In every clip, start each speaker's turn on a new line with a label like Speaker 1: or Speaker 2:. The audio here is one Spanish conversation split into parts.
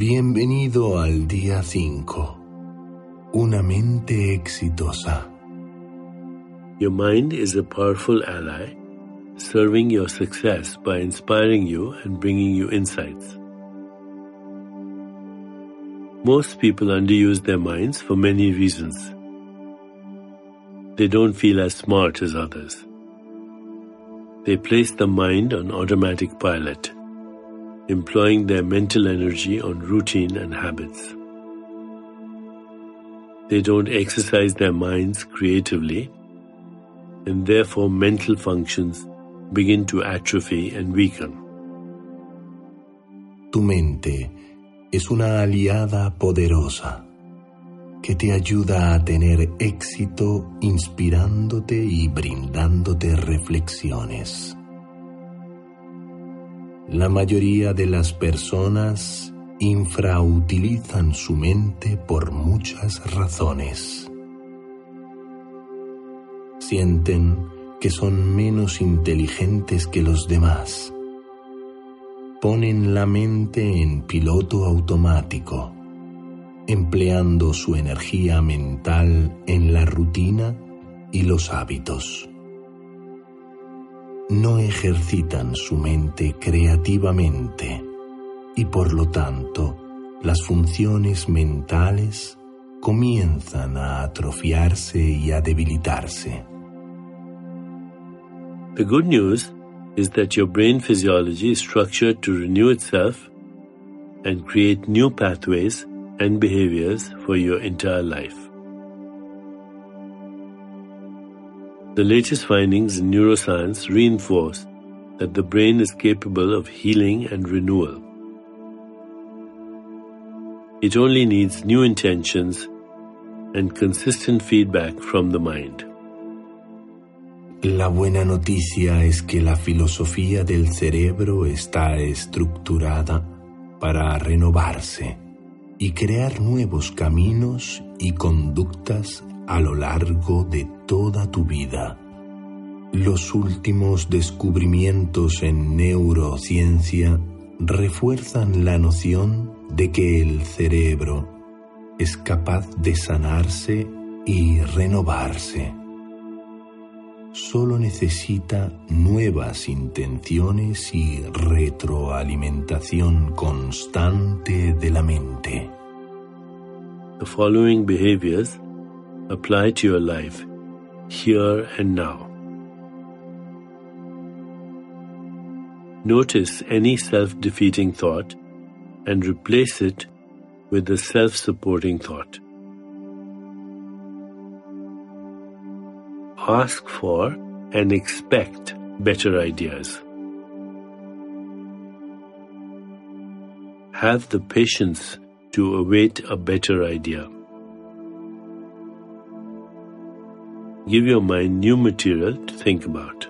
Speaker 1: Bienvenido al día 5. Una mente exitosa.
Speaker 2: Your mind is a powerful ally, serving your success by inspiring you and bringing you insights. Most people underuse their minds for many reasons. They don't feel as smart as others. They place the mind on automatic pilot, employing their mental energy on routine and habits. They don't exercise their minds creatively, and therefore mental functions begin to atrophy and weaken.
Speaker 1: Tu mente es una aliada poderosa que te ayuda a tener éxito inspirándote y brindándote reflexiones. La mayoría de las personas infrautilizan su mente por muchas razones. Sienten que son menos inteligentes que los demás. Ponen la mente en piloto automático empleando su energía mental en la rutina y los hábitos. No ejercitan su mente creativamente y por lo tanto las funciones mentales comienzan a atrofiarse y a debilitarse.
Speaker 2: The good news is that your brain physiology is structured to renew itself and create new pathways and behaviors for your entire life. The latest findings in neuroscience reinforce that the brain is capable of healing and renewal. It only needs new intentions and consistent feedback from the mind.
Speaker 1: La buena noticia es que la filosofía del cerebro está estructurada para renovarse y crear nuevos caminos y conductas a lo largo de toda tu vida. Los últimos descubrimientos en neurociencia refuerzan la noción de que el cerebro es capaz de sanarse y renovarse. Solo necesita nuevas intenciones y retroalimentación constante de la mente.
Speaker 2: The following behaviors apply to your life, here and now. Notice any self defeating thought and replace it with a self supporting thought. Ask for and expect better ideas. Have the patience to await a better idea. Give your mind new material to think about.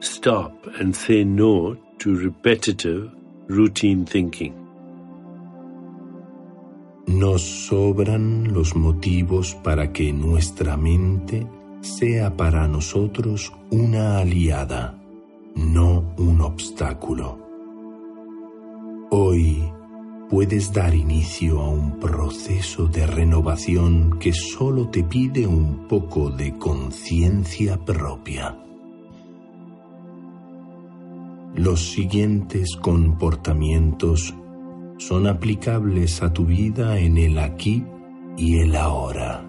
Speaker 2: Stop and say no to repetitive, routine thinking.
Speaker 1: Nos sobran los motivos para que nuestra mente sea para nosotros una aliada, no un obstáculo. Hoy puedes dar inicio a un proceso de renovación que solo te pide un poco de conciencia propia. Los siguientes comportamientos son aplicables a tu vida en el aquí y el ahora.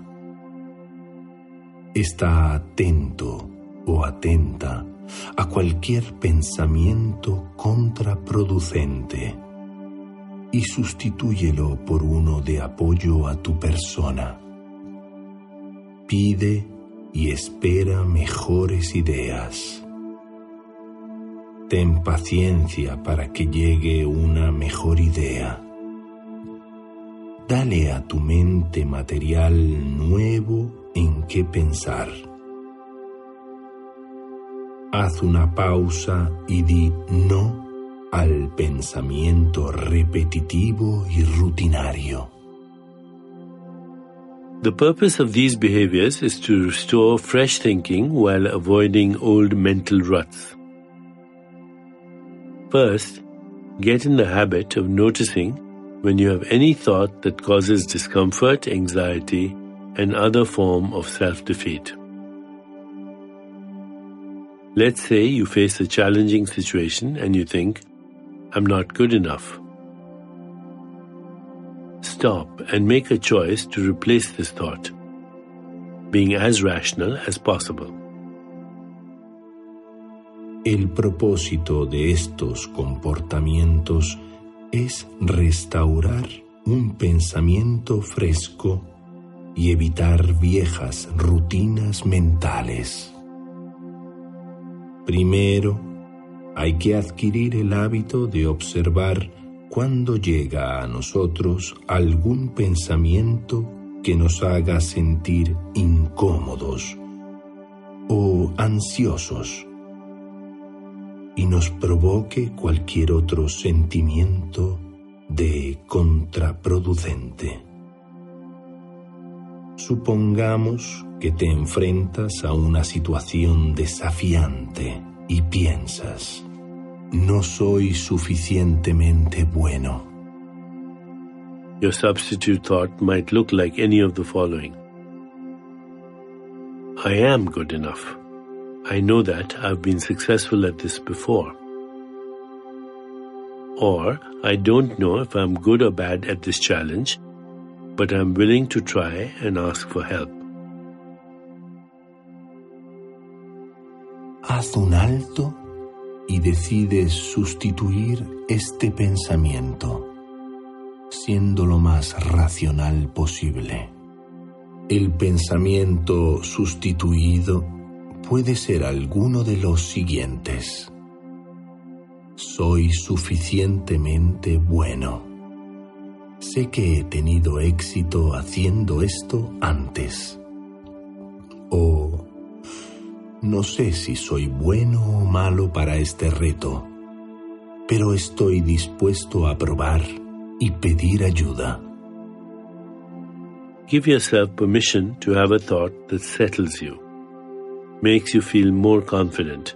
Speaker 1: Está atento o atenta a cualquier pensamiento contraproducente y sustitúyelo por uno de apoyo a tu persona. Pide y espera mejores ideas. Ten paciencia para que llegue una mejor idea. Dale a tu mente material nuevo en qué pensar. Haz una pausa y di no al pensamiento repetitivo y rutinario.
Speaker 2: The purpose of these behaviors is to restore fresh thinking while avoiding old mental ruts. First, Get in the habit of noticing when you have any thought that causes discomfort, anxiety, and other form of self-defeat. Let's say you face a challenging situation and you think, I'm not good enough. Stop and make a choice to replace this thought, being as rational as possible.
Speaker 1: El propósito de estos comportamientos es restaurar un pensamiento fresco y evitar viejas rutinas mentales. Primero, hay que adquirir el hábito de observar cuando llega a nosotros algún pensamiento que nos haga sentir incómodos o ansiosos y nos provoque cualquier otro sentimiento de contraproducente. Supongamos que te enfrentas a una situación desafiante y piensas, no soy suficientemente bueno.
Speaker 2: Your substitute thought might look like any of the following. I am good enough. I know that I've been successful at this before. Or, I don't know if I'm good or bad at this challenge, but I'm willing to try and ask for help.
Speaker 1: Haz un alto y decides sustituir este pensamiento, siendo lo más racional posible. El pensamiento sustituido puede ser alguno de los siguientes. Soy suficientemente bueno. Sé que he tenido éxito haciendo esto antes. O no sé si soy bueno o malo para este reto, pero estoy dispuesto a probar y pedir ayuda.
Speaker 2: Give yourself permission to have a thought that settles you. makes you feel more confident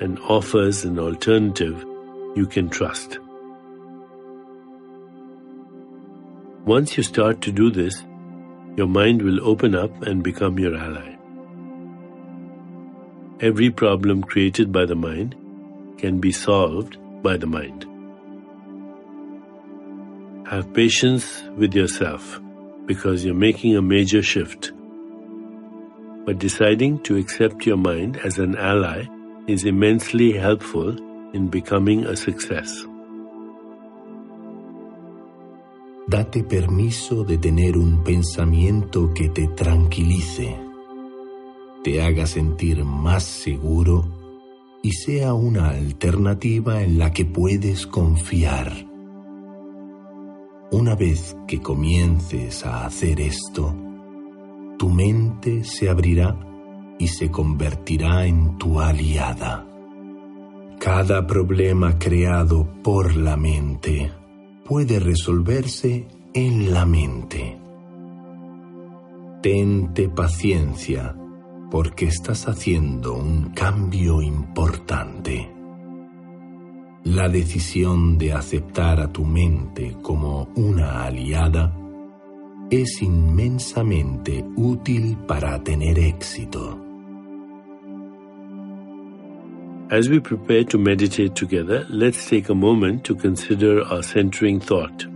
Speaker 2: and offers an alternative you can trust. Once you start to do this, your mind will open up and become your ally. Every problem created by the mind can be solved by the mind. Have patience with yourself because you're making a major shift but deciding to accept your mind as an ally is immensely helpful in becoming a success.
Speaker 1: Date permiso de tener un pensamiento que te tranquilice, te haga sentir más seguro y sea una alternativa en la que puedes confiar. Una vez que comiences a hacer esto, tu mente se abrirá y se convertirá en tu aliada. Cada problema creado por la mente puede resolverse en la mente. Tente paciencia porque estás haciendo un cambio importante. La decisión de aceptar a tu mente como una aliada es inmensamente útil para tener éxito.
Speaker 2: As we prepare to meditate together, let's take a moment to consider our centering thought.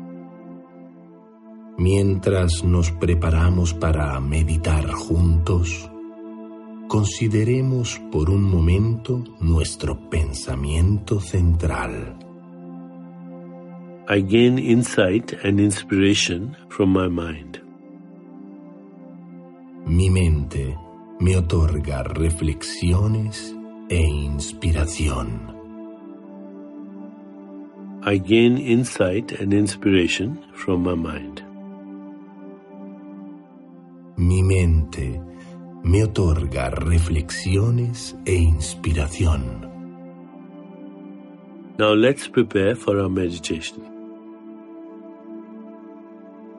Speaker 1: Mientras nos preparamos para meditar juntos, consideremos por un momento nuestro pensamiento central.
Speaker 2: I gain insight and inspiration from my mind.
Speaker 1: Mi mente me otorga reflexiones e inspiración.
Speaker 2: I gain insight and inspiration from my mind.
Speaker 1: Mi mente me otorga reflexiones e inspiración.
Speaker 2: Now let's prepare for our meditation.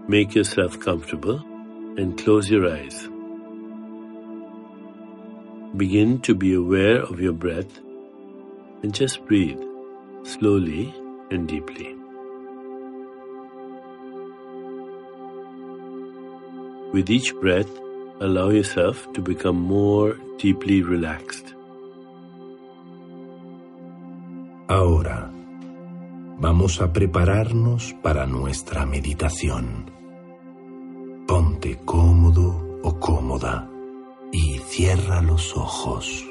Speaker 2: Make yourself comfortable and close your eyes. Begin to be aware of your breath and just breathe slowly and deeply. With each breath, allow yourself to become more deeply relaxed.
Speaker 1: Ahora, vamos a prepararnos para nuestra meditación. Ponte cómodo o cómoda y cierra los ojos.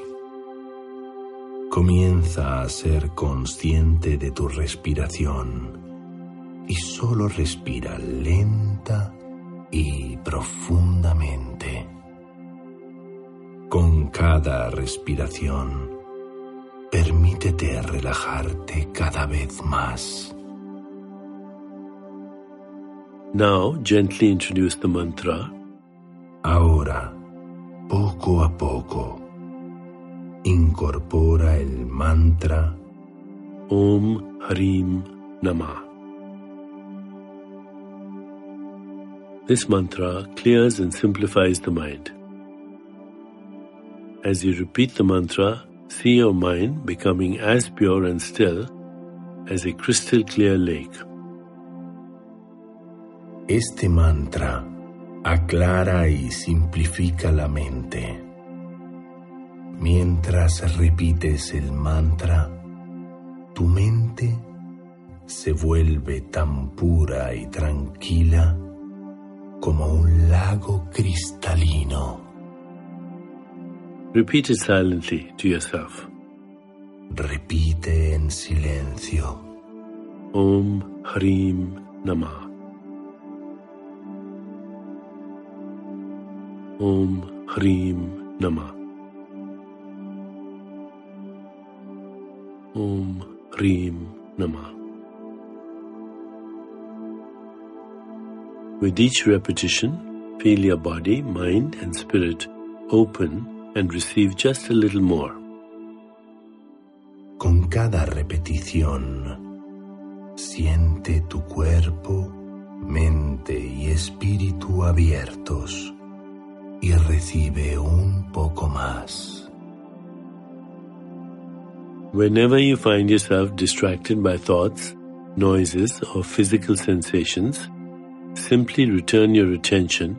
Speaker 1: Comienza a ser consciente de tu respiración y solo respira lenta y profundamente. Con cada respiración, permítete relajarte cada vez más.
Speaker 2: Now, gently introduce the mantra.
Speaker 1: Ahora, poco a poco, incorpora el mantra
Speaker 2: Om Harim Namah. This mantra clears and simplifies the mind. As you repeat the mantra, see your mind becoming as pure and still as a crystal clear lake.
Speaker 1: Este mantra aclara y simplifica la mente. Mientras repites el mantra, tu mente se vuelve tan pura y tranquila como un lago cristalino.
Speaker 2: Repeat it silently to yourself.
Speaker 1: Repite en silencio.
Speaker 2: Om Harim Namah. Om Harim Namah. Om Harim Namah. With each repetition, feel your body, mind, and spirit open and receive just a little more.
Speaker 1: Con cada repetición, siente tu cuerpo, mente y espíritu abiertos y recibe un poco más.
Speaker 2: Whenever you find yourself distracted by thoughts, noises, or physical sensations, simply return your attention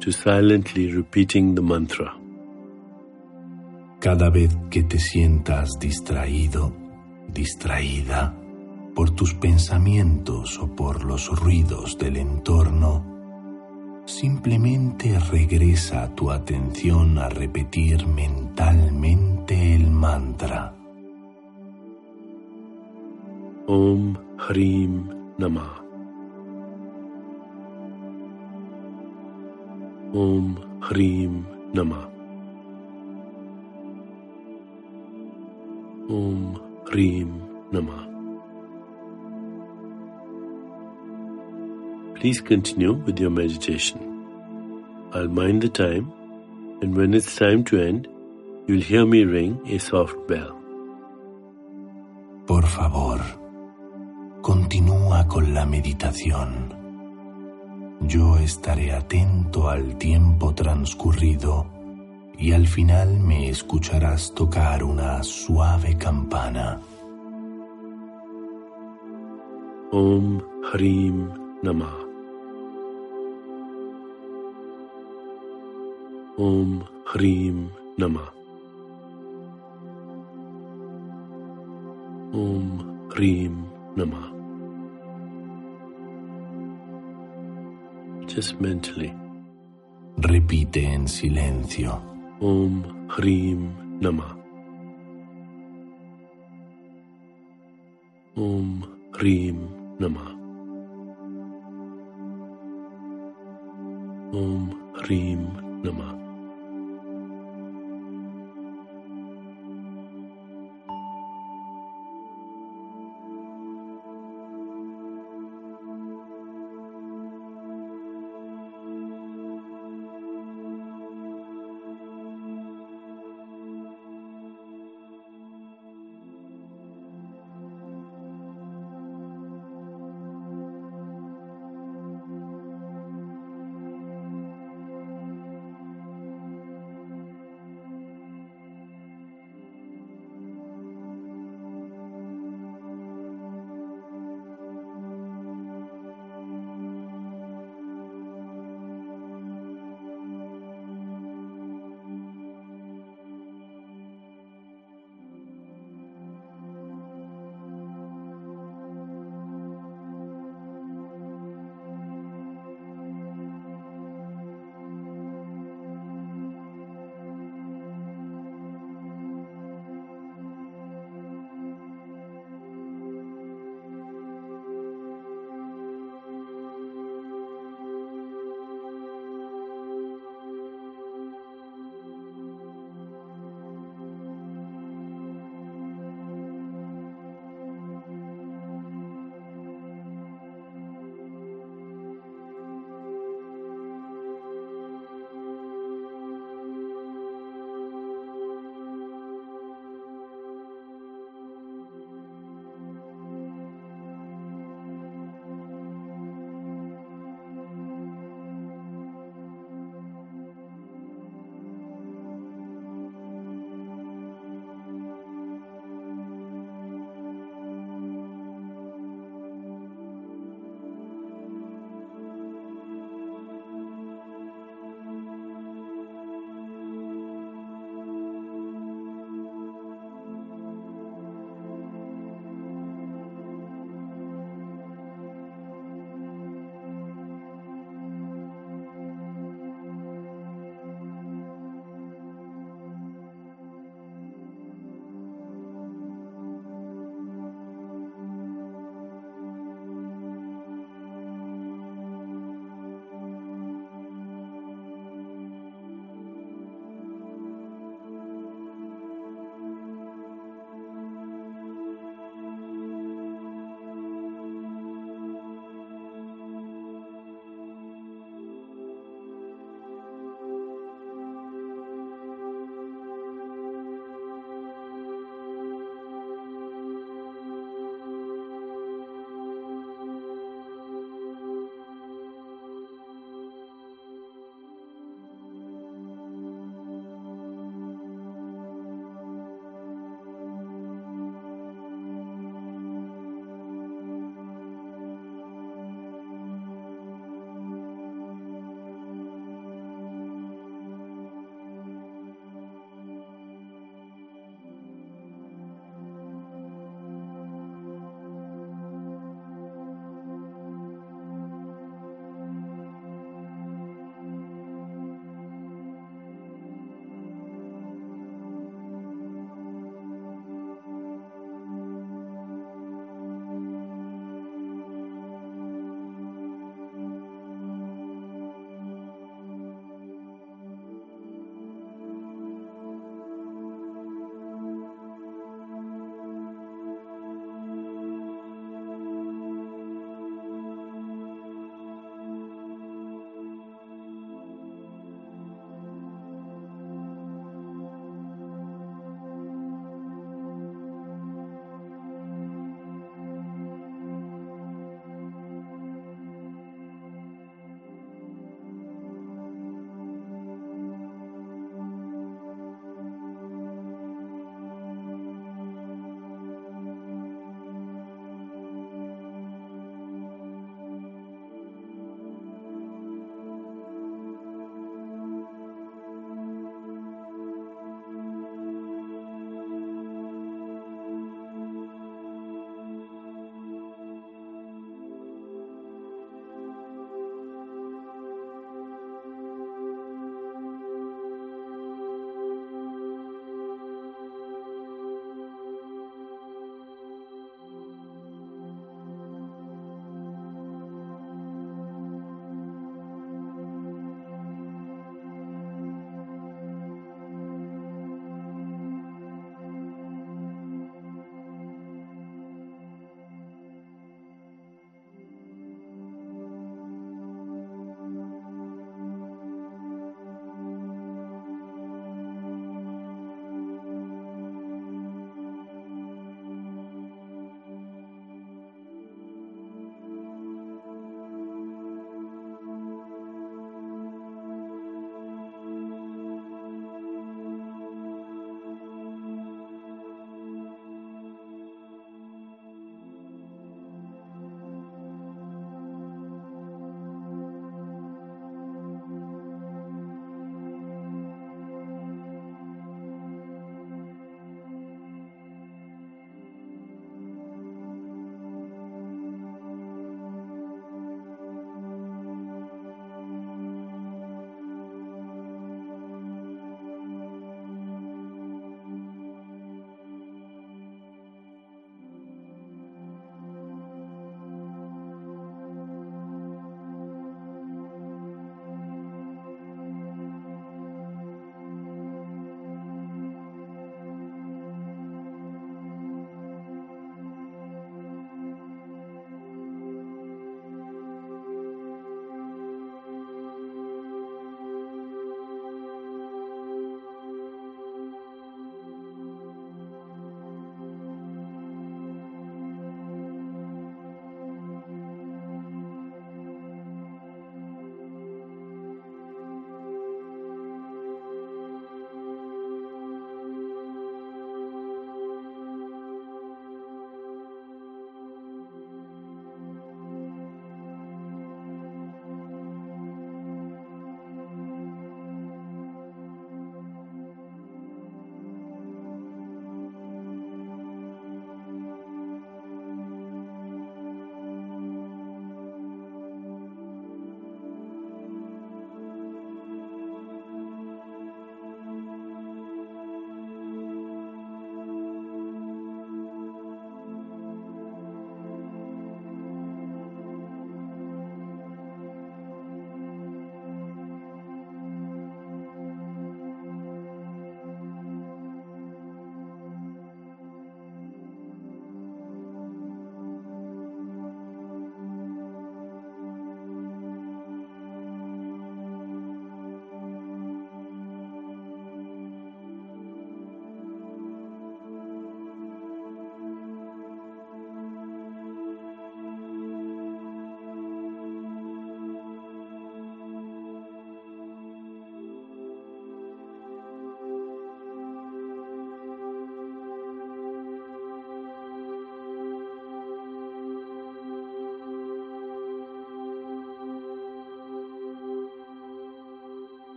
Speaker 2: to silently repeating the mantra.
Speaker 1: Cada vez que te sientas distraído, distraída por tus pensamientos o por los ruidos del entorno, simplemente regresa tu atención a repetir mentalmente el mantra.
Speaker 2: Om Harim Namah. Om Harim Namah. Om Harim Namah. Please continue with your meditation. I'll mind the time, and when it's time to end, you'll hear me ring a soft bell.
Speaker 1: Por favor, continúa con la meditación. Yo estaré atento al tiempo transcurrido y al final me escucharás tocar una suave campana.
Speaker 2: Om Harim Namah. Om Harim Namah. Om Harim Namah. Just mentally.
Speaker 1: Repite en silencio.
Speaker 2: Om Harim Namah. Om Harim Namah. Om Harim Namah.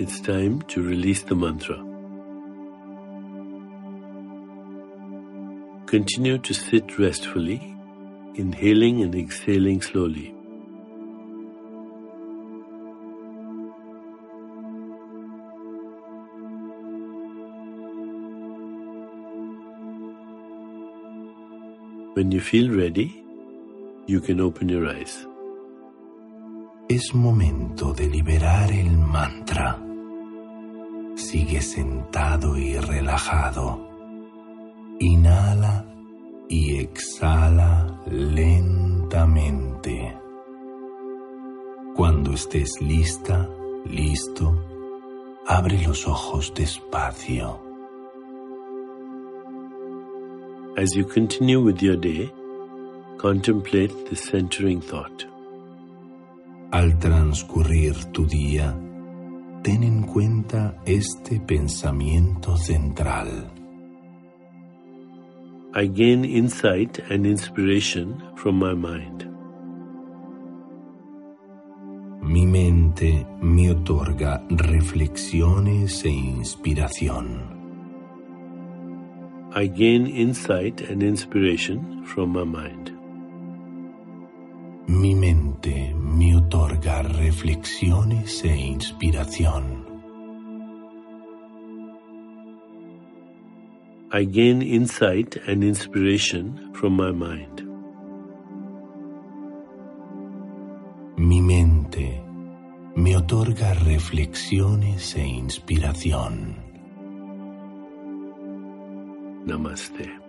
Speaker 2: It's time to release the mantra. Continue to sit restfully, inhaling and exhaling slowly. When you feel ready, you can open your eyes.
Speaker 1: Es momento de liberar el mantra. Sigue sentado y relajado. Inhala y exhala lentamente. Cuando estés lista, listo, abre los ojos despacio.
Speaker 2: As you continue with your day, contemplate the centering thought.
Speaker 1: Al transcurrir tu día, ten en cuenta este pensamiento central.
Speaker 2: I gain insight and inspiration from my mind.
Speaker 1: Mi mente me otorga reflexiones e inspiración.
Speaker 2: I gain insight and inspiration from my mind.
Speaker 1: Mi mente me otorga reflexiones e inspiración.
Speaker 2: I gain insight and inspiration from my mind.
Speaker 1: Mi mente me otorga reflexiones e inspiración.
Speaker 2: Namaste.